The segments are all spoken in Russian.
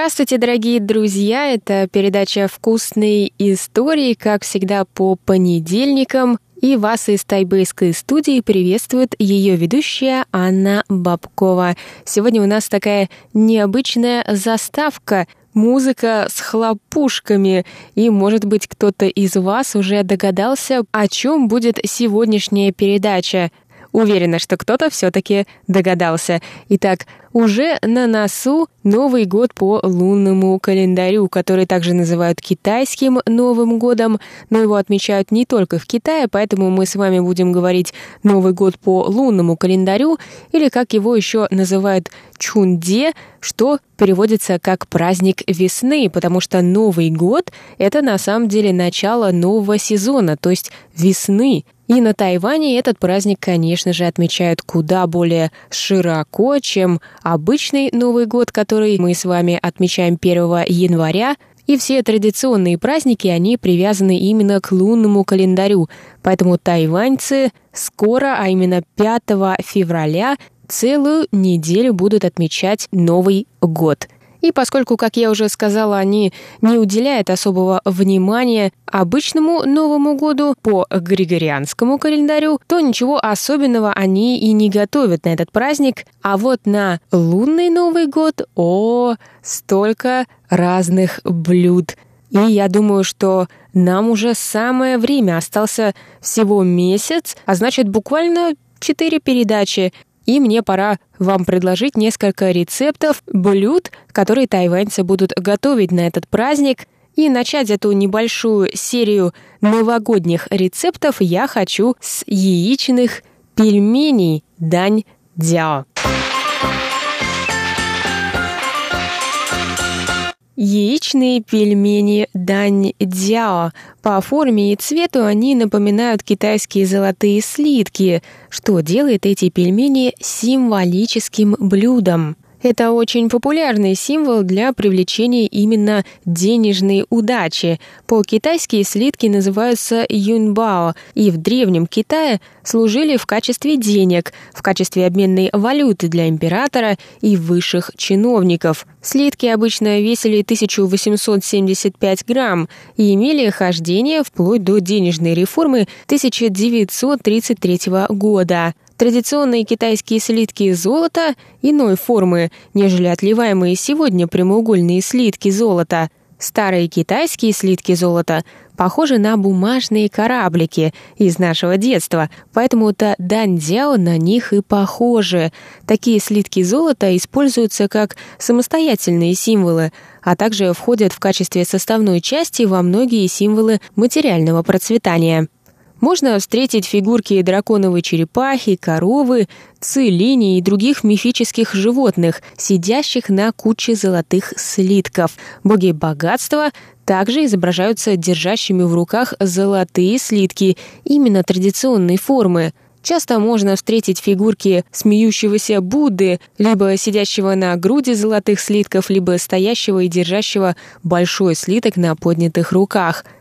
Здравствуйте, дорогие друзья! Это передача «Вкусные истории», как всегда, по понедельникам. И вас из тайбэйской студии приветствует ее ведущая Анна Бабкова. Сегодня у нас такая необычная заставка — музыка с хлопушками. И, может быть, кто-то из вас уже догадался, о чем будет сегодняшняя передача. Уверена, что кто-то все-таки догадался. Итак, уже на носу Новый год по лунному календарю, который также называют китайским Новым годом, но его отмечают не только в Китае, поэтому мы с вами будем говорить Новый год по лунному календарю, или как его еще называют Чунде, что переводится как праздник весны, потому что Новый год — это на самом деле начало нового сезона, то есть весны. И на Тайване этот праздник, конечно же, отмечают куда более широко, чем обычный Новый год, который мы с вами отмечаем 1 января, и все традиционные праздники, они привязаны именно к лунному календарю. Поэтому тайваньцы скоро, а именно 5 февраля, целую неделю будут отмечать Новый год – и поскольку, как я уже сказала, они не уделяют особого внимания обычному Новому году по Григорианскому календарю, то ничего особенного они и не готовят на этот праздник. А вот на лунный Новый год, о, столько разных блюд. И я думаю, что нам уже самое время. Остался всего месяц, а значит буквально четыре передачи. И мне пора вам предложить несколько рецептов блюд, которые тайваньцы будут готовить на этот праздник. И начать эту небольшую серию новогодних рецептов я хочу с яичных пельменей дань дяо. Яичные пельмени Дань Дяо. По форме и цвету они напоминают китайские золотые слитки, что делает эти пельмени символическим блюдом. Это очень популярный символ для привлечения именно денежной удачи. По-китайски слитки называются юньбао и в Древнем Китае служили в качестве денег, в качестве обменной валюты для императора и высших чиновников. Слитки обычно весили 1875 грамм и имели хождение вплоть до денежной реформы 1933 года. Традиционные китайские слитки золота иной формы, нежели отливаемые сегодня прямоугольные слитки золота. Старые китайские слитки золота похожи на бумажные кораблики из нашего детства, поэтому-то даньдзяо на них и похожи. Такие слитки золота используются как самостоятельные символы, а также входят в качестве составной части во многие символы материального процветания. Можно встретить фигурки драконовой черепахи, коровы, цилини и других мифических животных, сидящих на куче золотых слитков. Боги богатства также изображаются держащими в руках золотые слитки, именно традиционной формы. Часто можно встретить фигурки смеющегося Будды, либо сидящего на груди золотых слитков, либо стоящего и держащего большой слиток на поднятых руках –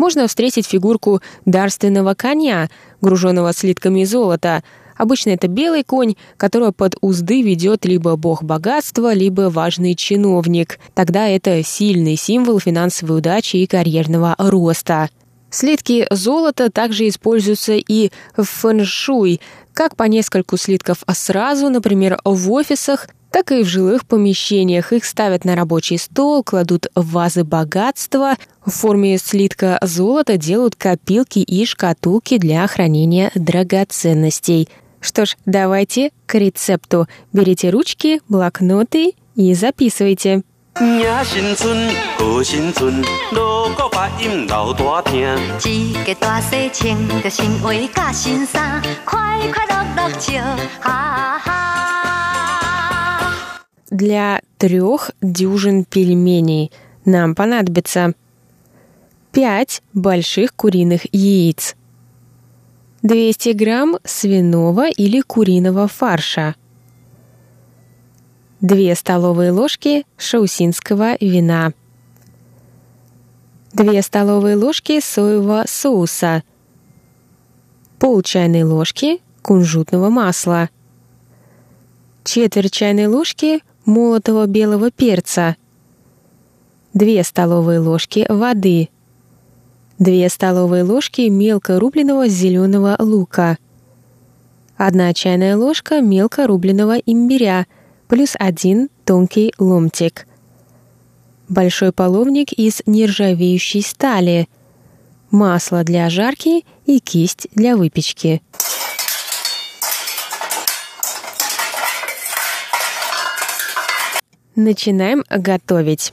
можно встретить фигурку дарственного коня, груженного слитками золота. Обычно это белый конь, которого под узды ведет либо бог богатства, либо важный чиновник. Тогда это сильный символ финансовой удачи и карьерного роста. Слитки золота также используются и в фэншуй, как по нескольку слитков сразу, например, в офисах, так и в жилых помещениях. Их ставят на рабочий стол, кладут в вазы богатства. В форме слитка золота делают копилки и шкатулки для хранения драгоценностей. Что ж, давайте к рецепту. Берите ручки, блокноты и записывайте. 迎新春，贺新春，锣鼓把音留大听。一家大细穿着新鞋甲新衫，快快乐乐笑，哈哈。 Для трех дюжин пельменей. Нам понадобится 5 больших куриных яиц, 200 грамм свиного или куриного фарша, 2 столовые ложки шаусинского вина, 2 столовые ложки соевого соуса, пол чайной ложки кунжутного масла, четверть чайной ложки молотого белого перца, 2 столовые ложки воды, 2 столовые ложки мелко рубленого зеленого лука, 1 чайная ложка мелко рубленого имбиря плюс 1 тонкий ломтик, большой половник из нержавеющей стали, масло для жарки и кисть для выпечки. Начинаем готовить.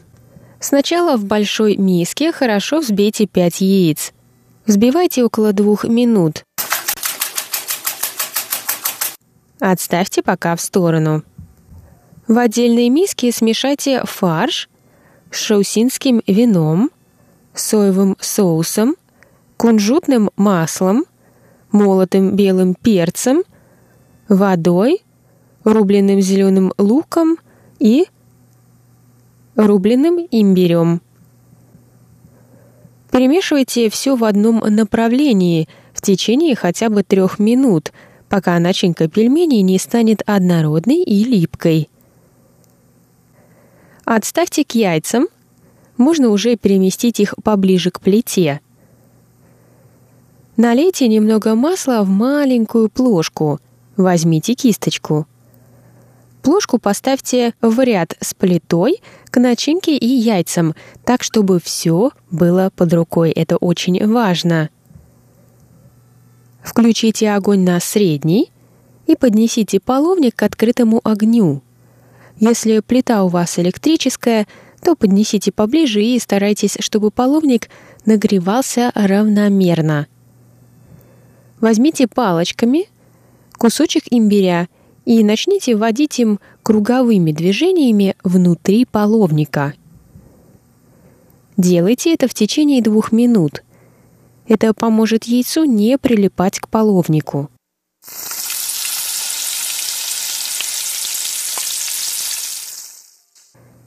Сначала в большой миске хорошо взбейте 5 яиц. Взбивайте около 2 минут. Отставьте пока в сторону. В отдельной миске смешайте фарш с шаусинским вином, соевым соусом, кунжутным маслом, молотым белым перцем, водой, рубленным зеленым луком и рубленым имбирем. Перемешивайте все в одном направлении в течение хотя бы трех минут, пока начинка пельменей не станет однородной и липкой. Отставьте к яйцам. Можно уже переместить их поближе к плите. Налейте немного масла в маленькую плошку. Возьмите кисточку. Плошку поставьте в ряд с плитой к начинке и яйцам, так чтобы все было под рукой. Это очень важно. Включите огонь на средний и поднесите половник к открытому огню. Если плита у вас электрическая, то поднесите поближе и старайтесь, чтобы половник нагревался равномерно. Возьмите палочками кусочек имбиря и начните вводить им круговыми движениями внутри половника. Делайте это в течение двух минут. Это поможет яйцу не прилипать к половнику.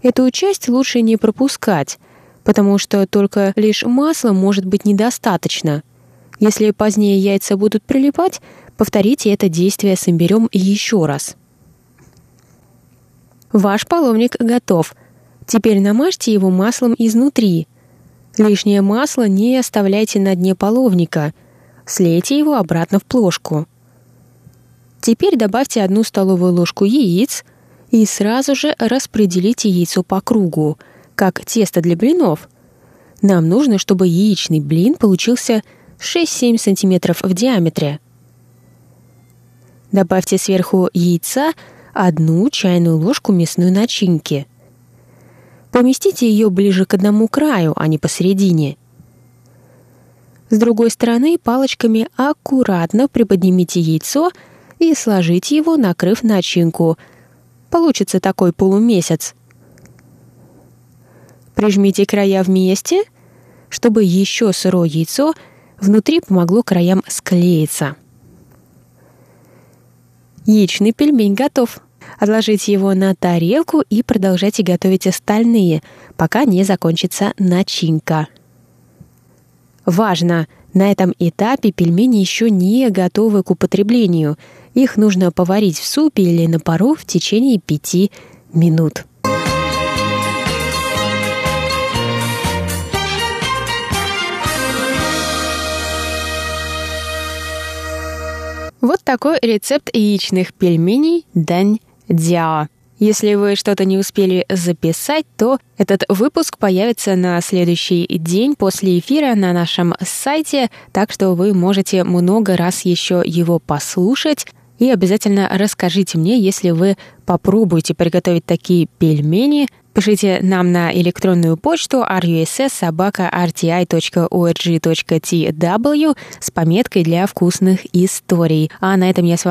Эту часть лучше не пропускать, потому что только лишь масла может быть недостаточно. Если позднее яйца будут прилипать, Повторите это действие с имбирем еще раз. Ваш половник готов. Теперь намажьте его маслом изнутри. Лишнее масло не оставляйте на дне половника. Слейте его обратно в плошку. Теперь добавьте одну столовую ложку яиц и сразу же распределите яйцо по кругу, как тесто для блинов. Нам нужно, чтобы яичный блин получился 6-7 см в диаметре. Добавьте сверху яйца одну чайную ложку мясной начинки. Поместите ее ближе к одному краю, а не посередине. С другой стороны палочками аккуратно приподнимите яйцо и сложите его, накрыв начинку. Получится такой полумесяц. Прижмите края вместе, чтобы еще сырое яйцо внутри помогло краям склеиться. Яичный пельмень готов. Отложите его на тарелку и продолжайте готовить остальные, пока не закончится начинка. Важно! На этом этапе пельмени еще не готовы к употреблению. Их нужно поварить в супе или на пару в течение пяти минут. Вот такой рецепт яичных пельменей дань дяо. Если вы что-то не успели записать, то этот выпуск появится на следующий день после эфира на нашем сайте, так что вы можете много раз еще его послушать. И обязательно расскажите мне, если вы попробуете приготовить такие пельмени – Пишите нам на электронную почту russsobaka.rti.org.tw с пометкой для вкусных историй. А на этом я с вами